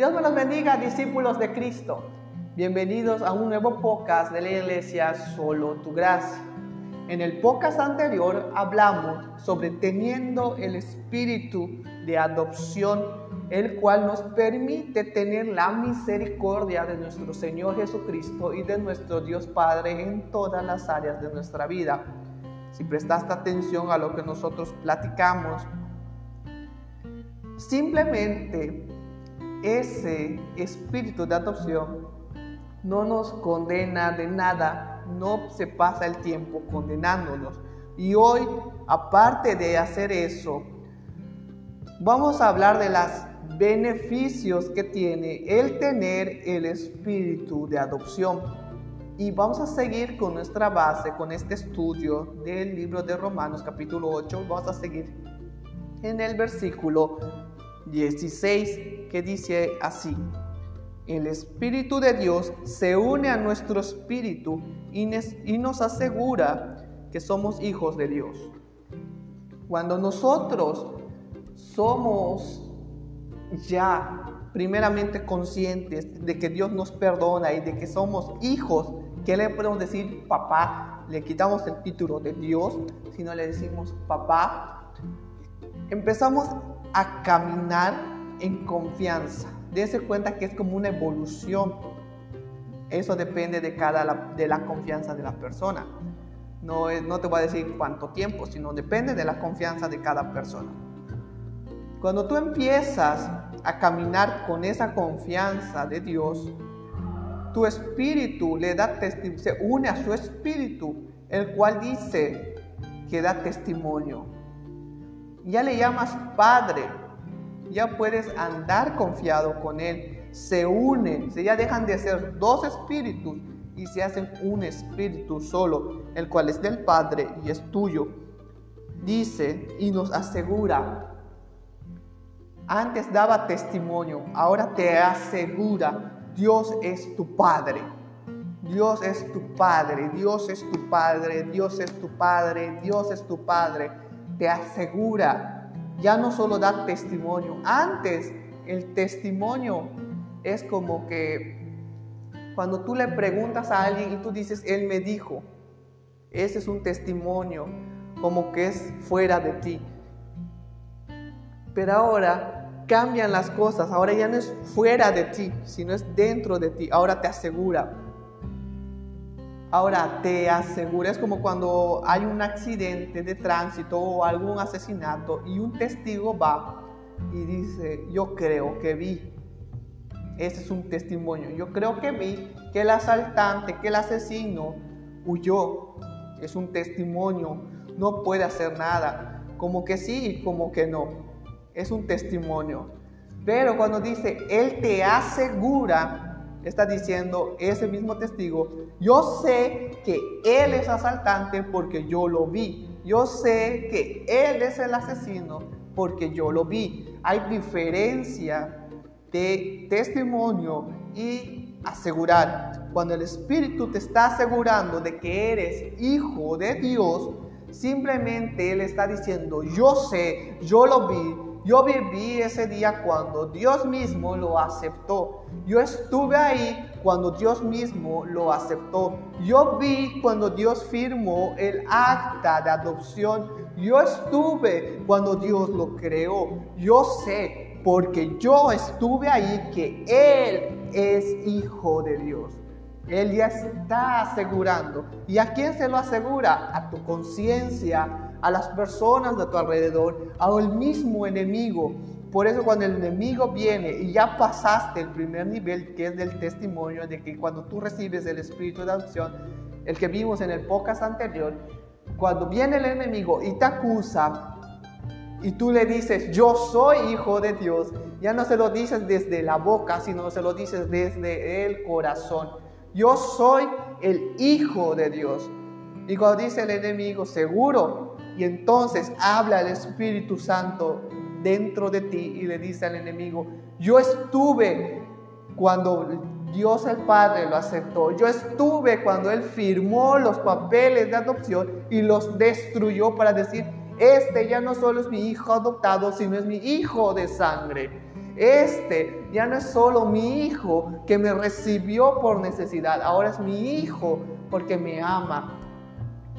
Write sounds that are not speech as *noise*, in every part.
Dios me los bendiga, discípulos de Cristo. Bienvenidos a un nuevo podcast de la iglesia Solo Tu Gracia. En el podcast anterior hablamos sobre teniendo el espíritu de adopción, el cual nos permite tener la misericordia de nuestro Señor Jesucristo y de nuestro Dios Padre en todas las áreas de nuestra vida. Si prestaste atención a lo que nosotros platicamos, simplemente ese espíritu de adopción no nos condena de nada, no se pasa el tiempo condenándonos. Y hoy, aparte de hacer eso, vamos a hablar de los beneficios que tiene el tener el espíritu de adopción. Y vamos a seguir con nuestra base, con este estudio del libro de Romanos capítulo 8. Vamos a seguir en el versículo 16 que dice así. El Espíritu de Dios se une a nuestro espíritu y nos asegura que somos hijos de Dios. Cuando nosotros somos ya primeramente conscientes de que Dios nos perdona y de que somos hijos, ¿qué le podemos decir papá? Le quitamos el título de Dios, sino le decimos papá. Empezamos a caminar en confianza. Dense cuenta que es como una evolución. Eso depende de, cada, de la confianza de la persona. No, no te voy a decir cuánto tiempo, sino depende de la confianza de cada persona. Cuando tú empiezas a caminar con esa confianza de Dios, tu espíritu le da se une a su espíritu, el cual dice que da testimonio ya le llamas Padre, ya puedes andar confiado con Él. Se unen, ya dejan de ser dos espíritus y se hacen un espíritu solo, el cual es del Padre y es tuyo. Dice y nos asegura. Antes daba testimonio, ahora te asegura, Dios es tu Padre. Dios es tu Padre, Dios es tu Padre, Dios es tu Padre, Dios es tu Padre te asegura, ya no solo da testimonio. Antes el testimonio es como que cuando tú le preguntas a alguien y tú dices, Él me dijo, ese es un testimonio como que es fuera de ti. Pero ahora cambian las cosas, ahora ya no es fuera de ti, sino es dentro de ti, ahora te asegura. Ahora, te aseguro, es como cuando hay un accidente de tránsito o algún asesinato y un testigo va y dice, yo creo que vi. Ese es un testimonio. Yo creo que vi que el asaltante, que el asesino huyó. Es un testimonio. No puede hacer nada. Como que sí y como que no. Es un testimonio. Pero cuando dice, Él te asegura, está diciendo ese mismo testigo, yo sé que él es asaltante porque yo lo vi. Yo sé que él es el asesino porque yo lo vi. Hay diferencia de testimonio y asegurar. Cuando el Espíritu te está asegurando de que eres hijo de Dios, simplemente Él está diciendo, yo sé, yo lo vi, yo viví ese día cuando Dios mismo lo aceptó. Yo estuve ahí cuando Dios mismo lo aceptó. Yo vi cuando Dios firmó el acta de adopción. Yo estuve cuando Dios lo creó. Yo sé porque yo estuve ahí que Él es hijo de Dios. Él ya está asegurando. ¿Y a quién se lo asegura? A tu conciencia, a las personas de tu alrededor, al mismo enemigo. Por eso cuando el enemigo viene y ya pasaste el primer nivel, que es del testimonio, de que cuando tú recibes el espíritu de adopción, el que vimos en el podcast anterior, cuando viene el enemigo y te acusa, y tú le dices, yo soy hijo de Dios, ya no se lo dices desde la boca, sino se lo dices desde el corazón. Yo soy el hijo de Dios. Y cuando dice el enemigo, seguro, y entonces habla el Espíritu Santo dentro de ti y le dice al enemigo, yo estuve cuando Dios el Padre lo aceptó, yo estuve cuando Él firmó los papeles de adopción y los destruyó para decir, este ya no solo es mi hijo adoptado, sino es mi hijo de sangre. Este ya no es solo mi hijo que me recibió por necesidad, ahora es mi hijo porque me ama.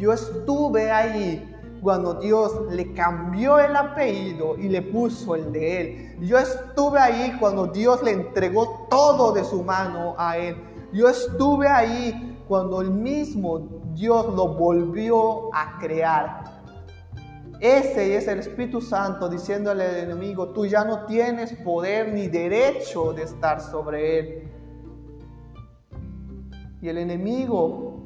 Yo estuve ahí cuando Dios le cambió el apellido y le puso el de él. Yo estuve ahí cuando Dios le entregó todo de su mano a él. Yo estuve ahí cuando el mismo Dios lo volvió a crear. Ese es el Espíritu Santo diciéndole al enemigo, tú ya no tienes poder ni derecho de estar sobre él. Y el enemigo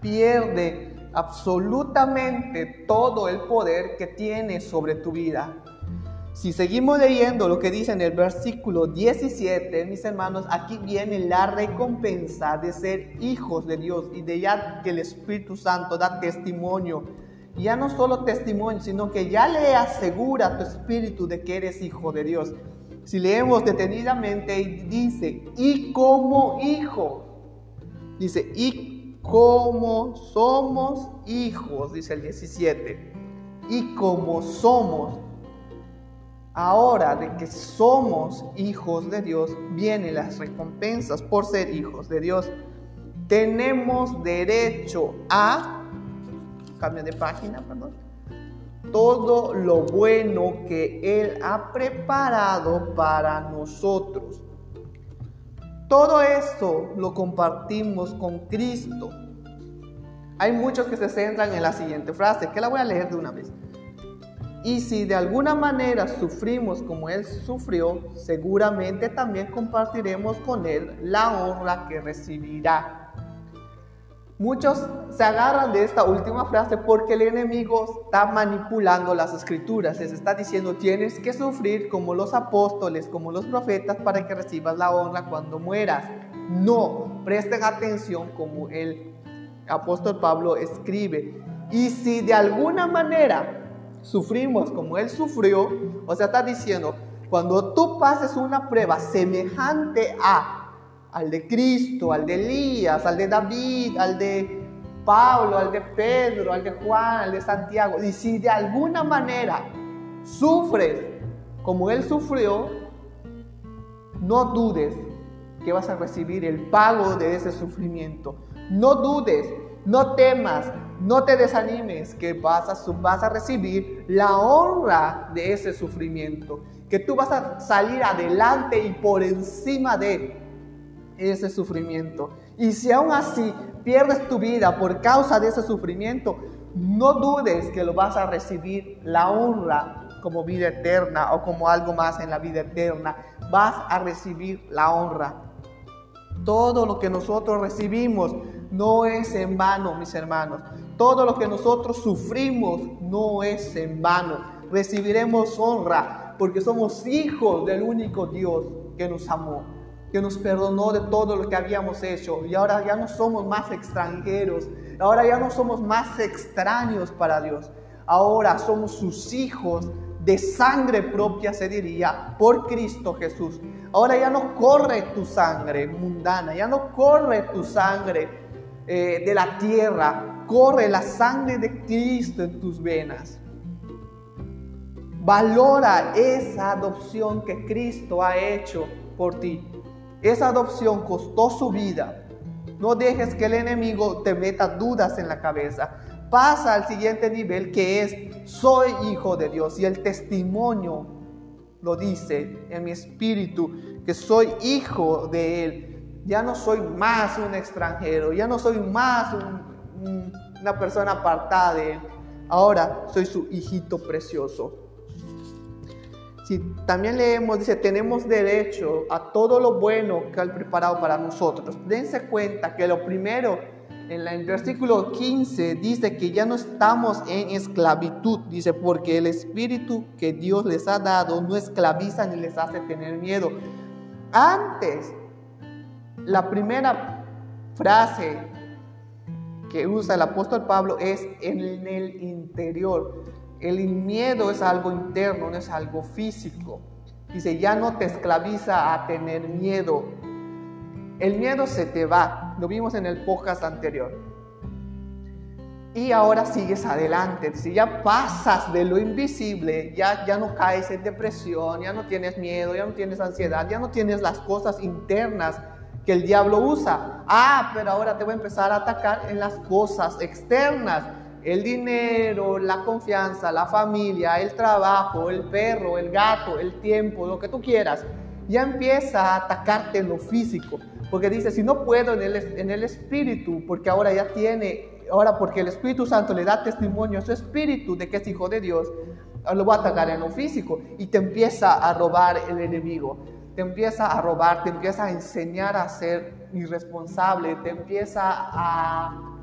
pierde absolutamente todo el poder que tiene sobre tu vida. Si seguimos leyendo lo que dice en el versículo 17, mis hermanos, aquí viene la recompensa de ser hijos de Dios y de ya que el Espíritu Santo da testimonio. Ya no solo testimonio, sino que ya le asegura a tu espíritu de que eres hijo de Dios. Si leemos detenidamente, dice, y como hijo, dice, y como somos hijos, dice el 17, y como somos Ahora de que somos hijos de Dios, vienen las recompensas por ser hijos de Dios. Tenemos derecho a, cambio de página, perdón, todo lo bueno que Él ha preparado para nosotros. Todo esto lo compartimos con Cristo. Hay muchos que se centran en la siguiente frase, que la voy a leer de una vez. Y si de alguna manera sufrimos como Él sufrió, seguramente también compartiremos con Él la honra que recibirá. Muchos se agarran de esta última frase porque el enemigo está manipulando las escrituras. Les está diciendo, tienes que sufrir como los apóstoles, como los profetas, para que recibas la honra cuando mueras. No, presten atención como el apóstol Pablo escribe. Y si de alguna manera sufrimos como Él sufrió, o sea, está diciendo, cuando tú pases una prueba semejante a al de Cristo, al de Elías, al de David, al de Pablo, al de Pedro, al de Juan, al de Santiago, y si de alguna manera sufres como Él sufrió, no dudes que vas a recibir el pago de ese sufrimiento. No dudes, no temas, no te desanimes, que vas a, vas a recibir la honra de ese sufrimiento, que tú vas a salir adelante y por encima de ese sufrimiento. Y si aún así pierdes tu vida por causa de ese sufrimiento, no dudes que lo vas a recibir la honra como vida eterna o como algo más en la vida eterna. Vas a recibir la honra. Todo lo que nosotros recibimos no es en vano, mis hermanos. Todo lo que nosotros sufrimos no es en vano. Recibiremos honra porque somos hijos del único Dios que nos amó, que nos perdonó de todo lo que habíamos hecho. Y ahora ya no somos más extranjeros, ahora ya no somos más extraños para Dios. Ahora somos sus hijos de sangre propia, se diría, por Cristo Jesús. Ahora ya no corre tu sangre mundana, ya no corre tu sangre eh, de la tierra, corre la sangre de Cristo en tus venas. Valora esa adopción que Cristo ha hecho por ti. Esa adopción costó su vida. No dejes que el enemigo te meta dudas en la cabeza pasa al siguiente nivel que es soy hijo de Dios y el testimonio lo dice en mi espíritu que soy hijo de Él. Ya no soy más un extranjero, ya no soy más una persona apartada de Él. Ahora soy su hijito precioso. Si también leemos, dice, tenemos derecho a todo lo bueno que ha preparado para nosotros. Dense cuenta que lo primero en el versículo 15 dice que ya no estamos en esclavitud, dice, porque el espíritu que Dios les ha dado no esclaviza ni les hace tener miedo. Antes, la primera frase que usa el apóstol Pablo es en el interior. El miedo es algo interno, no es algo físico. Dice, ya no te esclaviza a tener miedo, el miedo se te va, lo vimos en el podcast anterior. y ahora sigues adelante. Si ya pasas de lo invisible, ya, ya no caes en depresión, ya no tienes miedo, ya no tienes ansiedad, ya no tienes las cosas internas que el diablo usa. Ah, pero ahora te voy a empezar a atacar en las cosas externas. El dinero, la confianza, la familia, el trabajo, el perro, el gato, el tiempo, lo que tú quieras. Ya empieza a atacarte en lo físico. Porque dice, si no puedo en el, en el espíritu, porque ahora ya tiene ahora porque el Espíritu Santo le da testimonio a su espíritu de que es hijo de Dios, lo va a atacar en lo físico y te empieza a robar el enemigo. Te empieza a robar, te empieza a enseñar a ser irresponsable, te empieza a,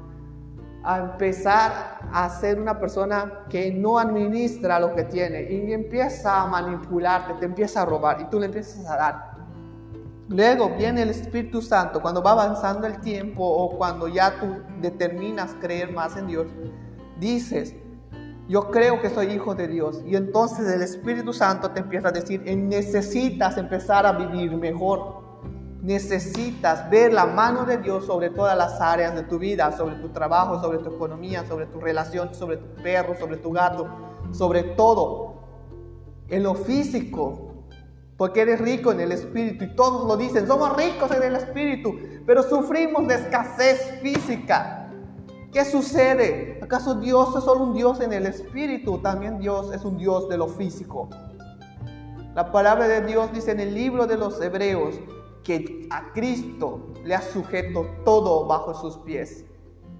a empezar a ser una persona que no administra lo que tiene y empieza a manipularte, te empieza a robar y tú le empiezas a dar Luego viene el Espíritu Santo cuando va avanzando el tiempo o cuando ya tú determinas creer más en Dios. Dices, yo creo que soy hijo de Dios. Y entonces el Espíritu Santo te empieza a decir, necesitas empezar a vivir mejor. Necesitas ver la mano de Dios sobre todas las áreas de tu vida, sobre tu trabajo, sobre tu economía, sobre tu relación, sobre tu perro, sobre tu gato, sobre todo. En lo físico, porque eres rico en el espíritu y todos lo dicen, somos ricos en el espíritu, pero sufrimos de escasez física. ¿Qué sucede? ¿Acaso Dios es solo un Dios en el espíritu? También Dios es un Dios de lo físico. La palabra de Dios dice en el libro de los Hebreos que a Cristo le ha sujeto todo bajo sus pies.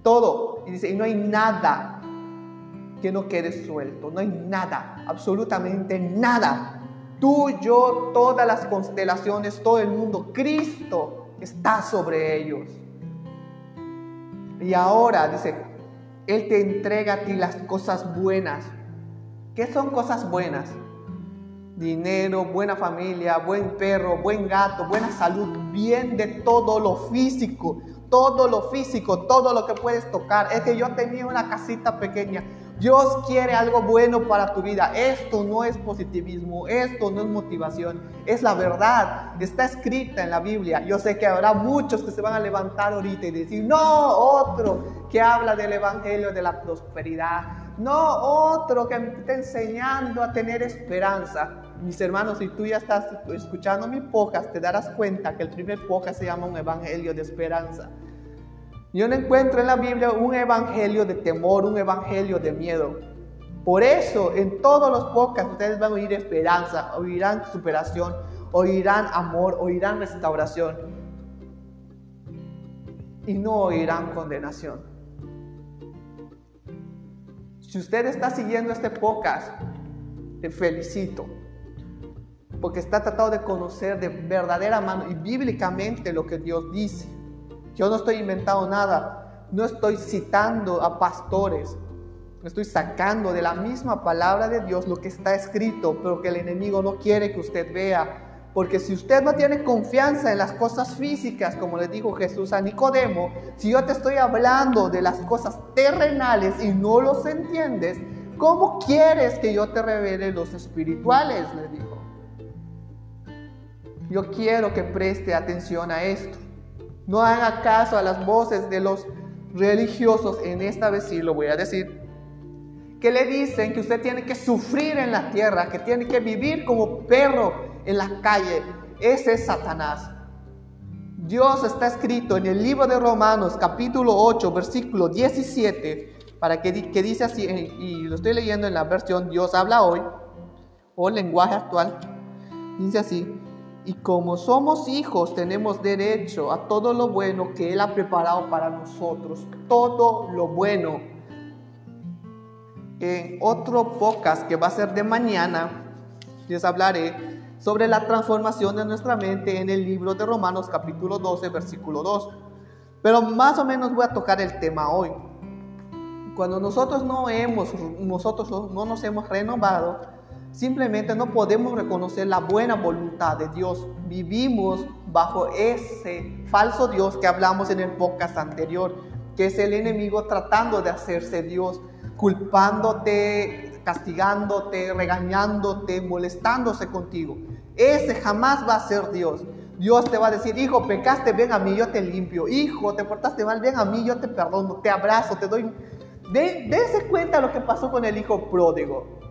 Todo. Y dice, y no hay nada que no quede suelto. No hay nada, absolutamente nada Tú, yo, todas las constelaciones, todo el mundo, Cristo está sobre ellos. Y ahora dice, Él te entrega a ti las cosas buenas. ¿Qué son cosas buenas? Dinero, buena familia, buen perro, buen gato, buena salud, bien de todo lo físico, todo lo físico, todo lo que puedes tocar. Es que yo tenía una casita pequeña. Dios quiere algo bueno para tu vida. Esto no es positivismo, esto no es motivación, es la verdad. Está escrita en la Biblia. Yo sé que habrá muchos que se van a levantar ahorita y decir, no, otro que habla del Evangelio de la prosperidad. No, otro que está enseñando a tener esperanza. Mis hermanos, si tú ya estás escuchando mi podcast, te darás cuenta que el primer podcast se llama un Evangelio de esperanza. Yo no encuentro en la Biblia un evangelio de temor, un evangelio de miedo. Por eso, en todos los podcasts ustedes van a oír esperanza, oirán superación, oirán amor, oirán restauración. Y no oirán condenación. Si usted está siguiendo este podcast, te felicito. Porque está tratando de conocer de verdadera mano y bíblicamente lo que Dios dice. Yo no estoy inventando nada, no estoy citando a pastores, estoy sacando de la misma palabra de Dios lo que está escrito, pero que el enemigo no quiere que usted vea. Porque si usted no tiene confianza en las cosas físicas, como le dijo Jesús a Nicodemo, si yo te estoy hablando de las cosas terrenales y no los entiendes, ¿cómo quieres que yo te revele los espirituales? Le dijo. Yo quiero que preste atención a esto. No haga caso a las voces de los religiosos, en esta vez sí lo voy a decir, que le dicen que usted tiene que sufrir en la tierra, que tiene que vivir como perro en la calle. Ese es Satanás. Dios está escrito en el libro de Romanos capítulo 8 versículo 17, para que, que dice así, y lo estoy leyendo en la versión Dios habla hoy, o lenguaje actual, dice así, y como somos hijos, tenemos derecho a todo lo bueno que Él ha preparado para nosotros. Todo lo bueno. En otro podcast que va a ser de mañana, les hablaré sobre la transformación de nuestra mente en el libro de Romanos capítulo 12, versículo 2. Pero más o menos voy a tocar el tema hoy. Cuando nosotros no hemos, nosotros no nos hemos renovado, Simplemente no podemos reconocer la buena voluntad de Dios. Vivimos bajo ese falso Dios que hablamos en el podcast anterior, que es el enemigo tratando de hacerse Dios, culpándote, castigándote, regañándote, molestándose contigo. Ese jamás va a ser Dios. Dios te va a decir, hijo, pecaste, ven a mí, yo te limpio. Hijo, te portaste mal, ven a mí, yo te perdono, te abrazo, te doy dense cuenta lo que pasó con el hijo pródigo.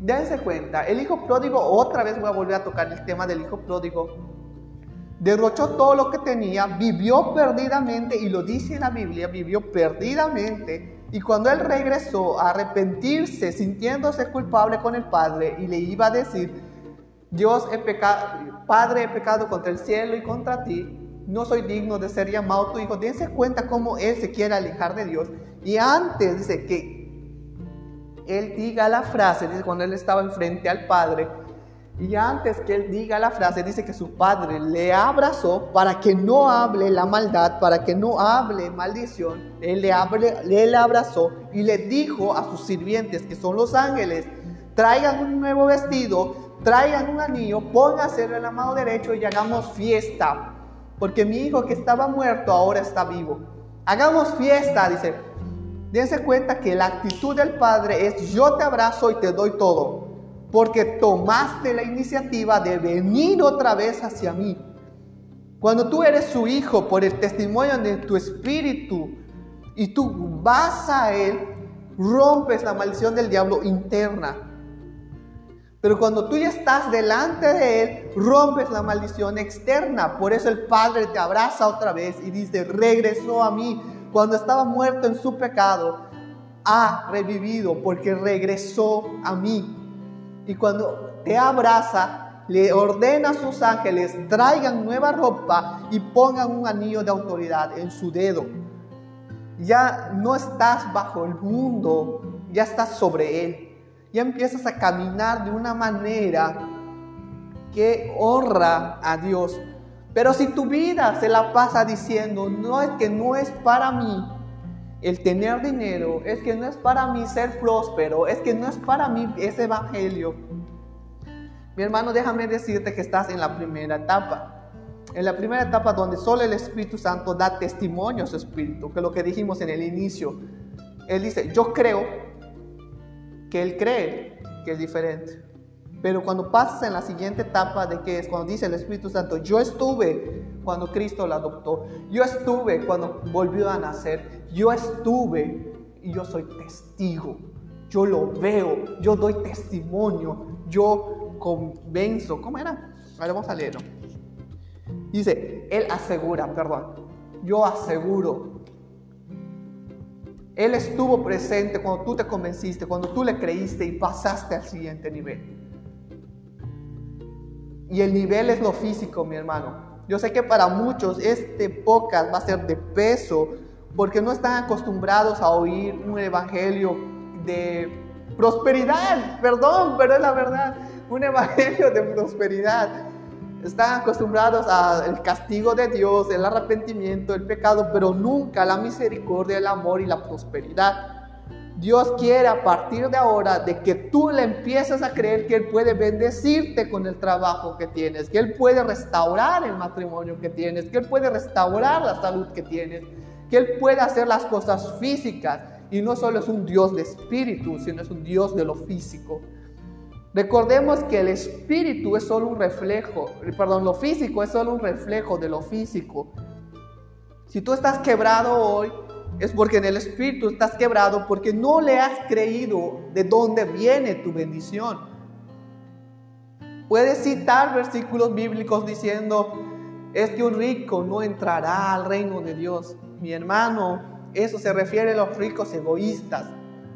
Dense cuenta, el hijo pródigo, otra vez voy a volver a tocar el tema del hijo pródigo, derrochó todo lo que tenía, vivió perdidamente, y lo dice en la Biblia, vivió perdidamente, y cuando él regresó a arrepentirse, sintiéndose culpable con el Padre, y le iba a decir, Dios he pecado, Padre he pecado contra el cielo y contra ti, no soy digno de ser llamado tu hijo, dense cuenta cómo él se quiere alejar de Dios, y antes dice que él diga la frase, dice cuando él estaba enfrente al Padre, y antes que él diga la frase, dice que su padre le abrazó para que no hable la maldad, para que no hable maldición. Él le, hable, le abrazó y le dijo a sus sirvientes, que son los ángeles, traigan un nuevo vestido, traigan un anillo, pónganse en la mano derecho y hagamos fiesta. Porque mi hijo que estaba muerto ahora está vivo. Hagamos fiesta, dice. Dense cuenta que la actitud del Padre es yo te abrazo y te doy todo, porque tomaste la iniciativa de venir otra vez hacia mí. Cuando tú eres su hijo por el testimonio de tu espíritu y tú vas a Él, rompes la maldición del diablo interna. Pero cuando tú ya estás delante de Él, rompes la maldición externa. Por eso el Padre te abraza otra vez y dice, regresó a mí cuando estaba muerto en su pecado, ha revivido porque regresó a mí. Y cuando te abraza, le ordena a sus ángeles, traigan nueva ropa y pongan un anillo de autoridad en su dedo. Ya no estás bajo el mundo, ya estás sobre él. Ya empiezas a caminar de una manera que honra a Dios. Pero si tu vida se la pasa diciendo, no es que no es para mí el tener dinero, es que no es para mí ser próspero, es que no es para mí ese evangelio. Mi hermano, déjame decirte que estás en la primera etapa. En la primera etapa donde solo el Espíritu Santo da testimonio a su Espíritu, que es lo que dijimos en el inicio. Él dice, yo creo que Él cree que es diferente. Pero cuando pasas en la siguiente etapa de que es cuando dice el Espíritu Santo, yo estuve cuando Cristo la adoptó, yo estuve cuando volvió a nacer, yo estuve y yo soy testigo, yo lo veo, yo doy testimonio, yo convenzo. ¿Cómo era? Ahora vamos a leerlo. Dice, Él asegura, perdón, yo aseguro. Él estuvo presente cuando tú te convenciste, cuando tú le creíste y pasaste al siguiente nivel. Y el nivel es lo físico, mi hermano. Yo sé que para muchos este podcast va a ser de peso porque no están acostumbrados a oír un evangelio de prosperidad. Perdón, pero es la verdad. Un evangelio de prosperidad. Están acostumbrados al castigo de Dios, el arrepentimiento, el pecado, pero nunca la misericordia, el amor y la prosperidad. Dios quiere a partir de ahora de que tú le empieces a creer que Él puede bendecirte con el trabajo que tienes, que Él puede restaurar el matrimonio que tienes, que Él puede restaurar la salud que tienes, que Él puede hacer las cosas físicas y no solo es un Dios de espíritu, sino es un Dios de lo físico. Recordemos que el espíritu es solo un reflejo, perdón, lo físico es solo un reflejo de lo físico. Si tú estás quebrado hoy, es porque en el espíritu estás quebrado porque no le has creído de dónde viene tu bendición. Puedes citar versículos bíblicos diciendo, es que un rico no entrará al reino de Dios. Mi hermano, eso se refiere a los ricos egoístas.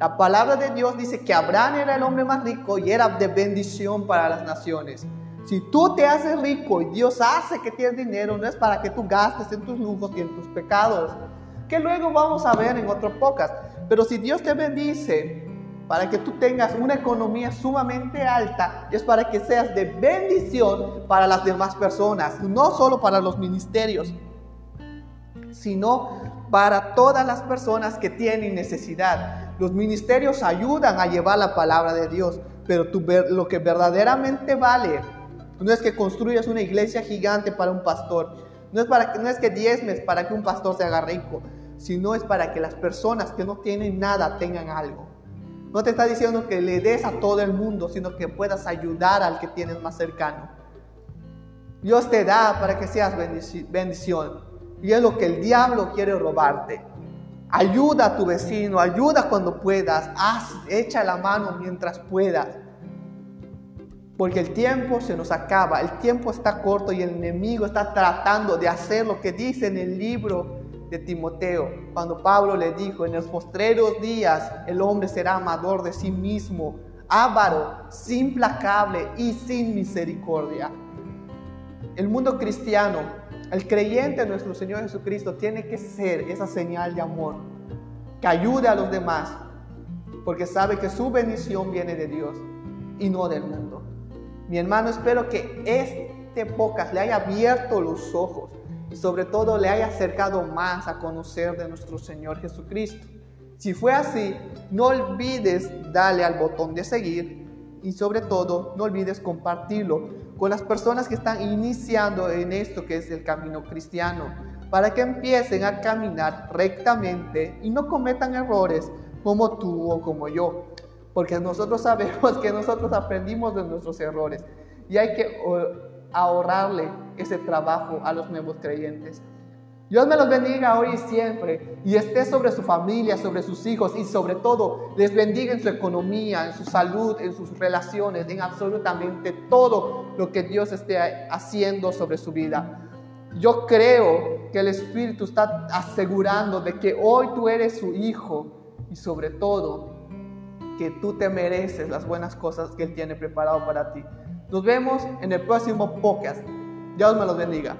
La palabra de Dios dice que Abraham era el hombre más rico y era de bendición para las naciones. Si tú te haces rico y Dios hace que tienes dinero, no es para que tú gastes en tus lujos y en tus pecados, que luego vamos a ver en otro podcast. Pero si Dios te bendice para que tú tengas una economía sumamente alta, es para que seas de bendición para las demás personas, no solo para los ministerios, sino para todas las personas que tienen necesidad. Los ministerios ayudan a llevar la palabra de Dios, pero tú, lo que verdaderamente vale no es que construyas una iglesia gigante para un pastor, no es, para, no es que diezmes para que un pastor se haga rico, sino es para que las personas que no tienen nada tengan algo. No te está diciendo que le des a todo el mundo, sino que puedas ayudar al que tienes más cercano. Dios te da para que seas bendición. Y es lo que el diablo quiere robarte. Ayuda a tu vecino, ayuda cuando puedas, haz, echa la mano mientras puedas. Porque el tiempo se nos acaba, el tiempo está corto y el enemigo está tratando de hacer lo que dice en el libro de Timoteo, cuando Pablo le dijo, en los postreros días el hombre será amador de sí mismo, avaro, implacable y sin misericordia. El mundo cristiano, el creyente en nuestro Señor Jesucristo tiene que ser esa señal de amor, que ayude a los demás, porque sabe que su bendición viene de Dios y no del mundo. Mi hermano, espero que este podcast le haya abierto los ojos y sobre todo le haya acercado más a conocer de nuestro Señor Jesucristo. Si fue así, no olvides darle al botón de seguir y sobre todo no olvides compartirlo con las personas que están iniciando en esto que es el camino cristiano, para que empiecen a caminar rectamente y no cometan errores como tú o como yo porque nosotros sabemos *laughs* que nosotros aprendimos de nuestros errores y hay que ahorrarle ese trabajo a los nuevos creyentes. Dios me los bendiga hoy y siempre y esté sobre su familia, sobre sus hijos y sobre todo les bendiga en su economía, en su salud, en sus relaciones, en absolutamente todo lo que Dios esté haciendo sobre su vida. Yo creo que el Espíritu está asegurando de que hoy tú eres su hijo y sobre todo que tú te mereces las buenas cosas que Él tiene preparado para ti. Nos vemos en el próximo podcast. Dios me los bendiga.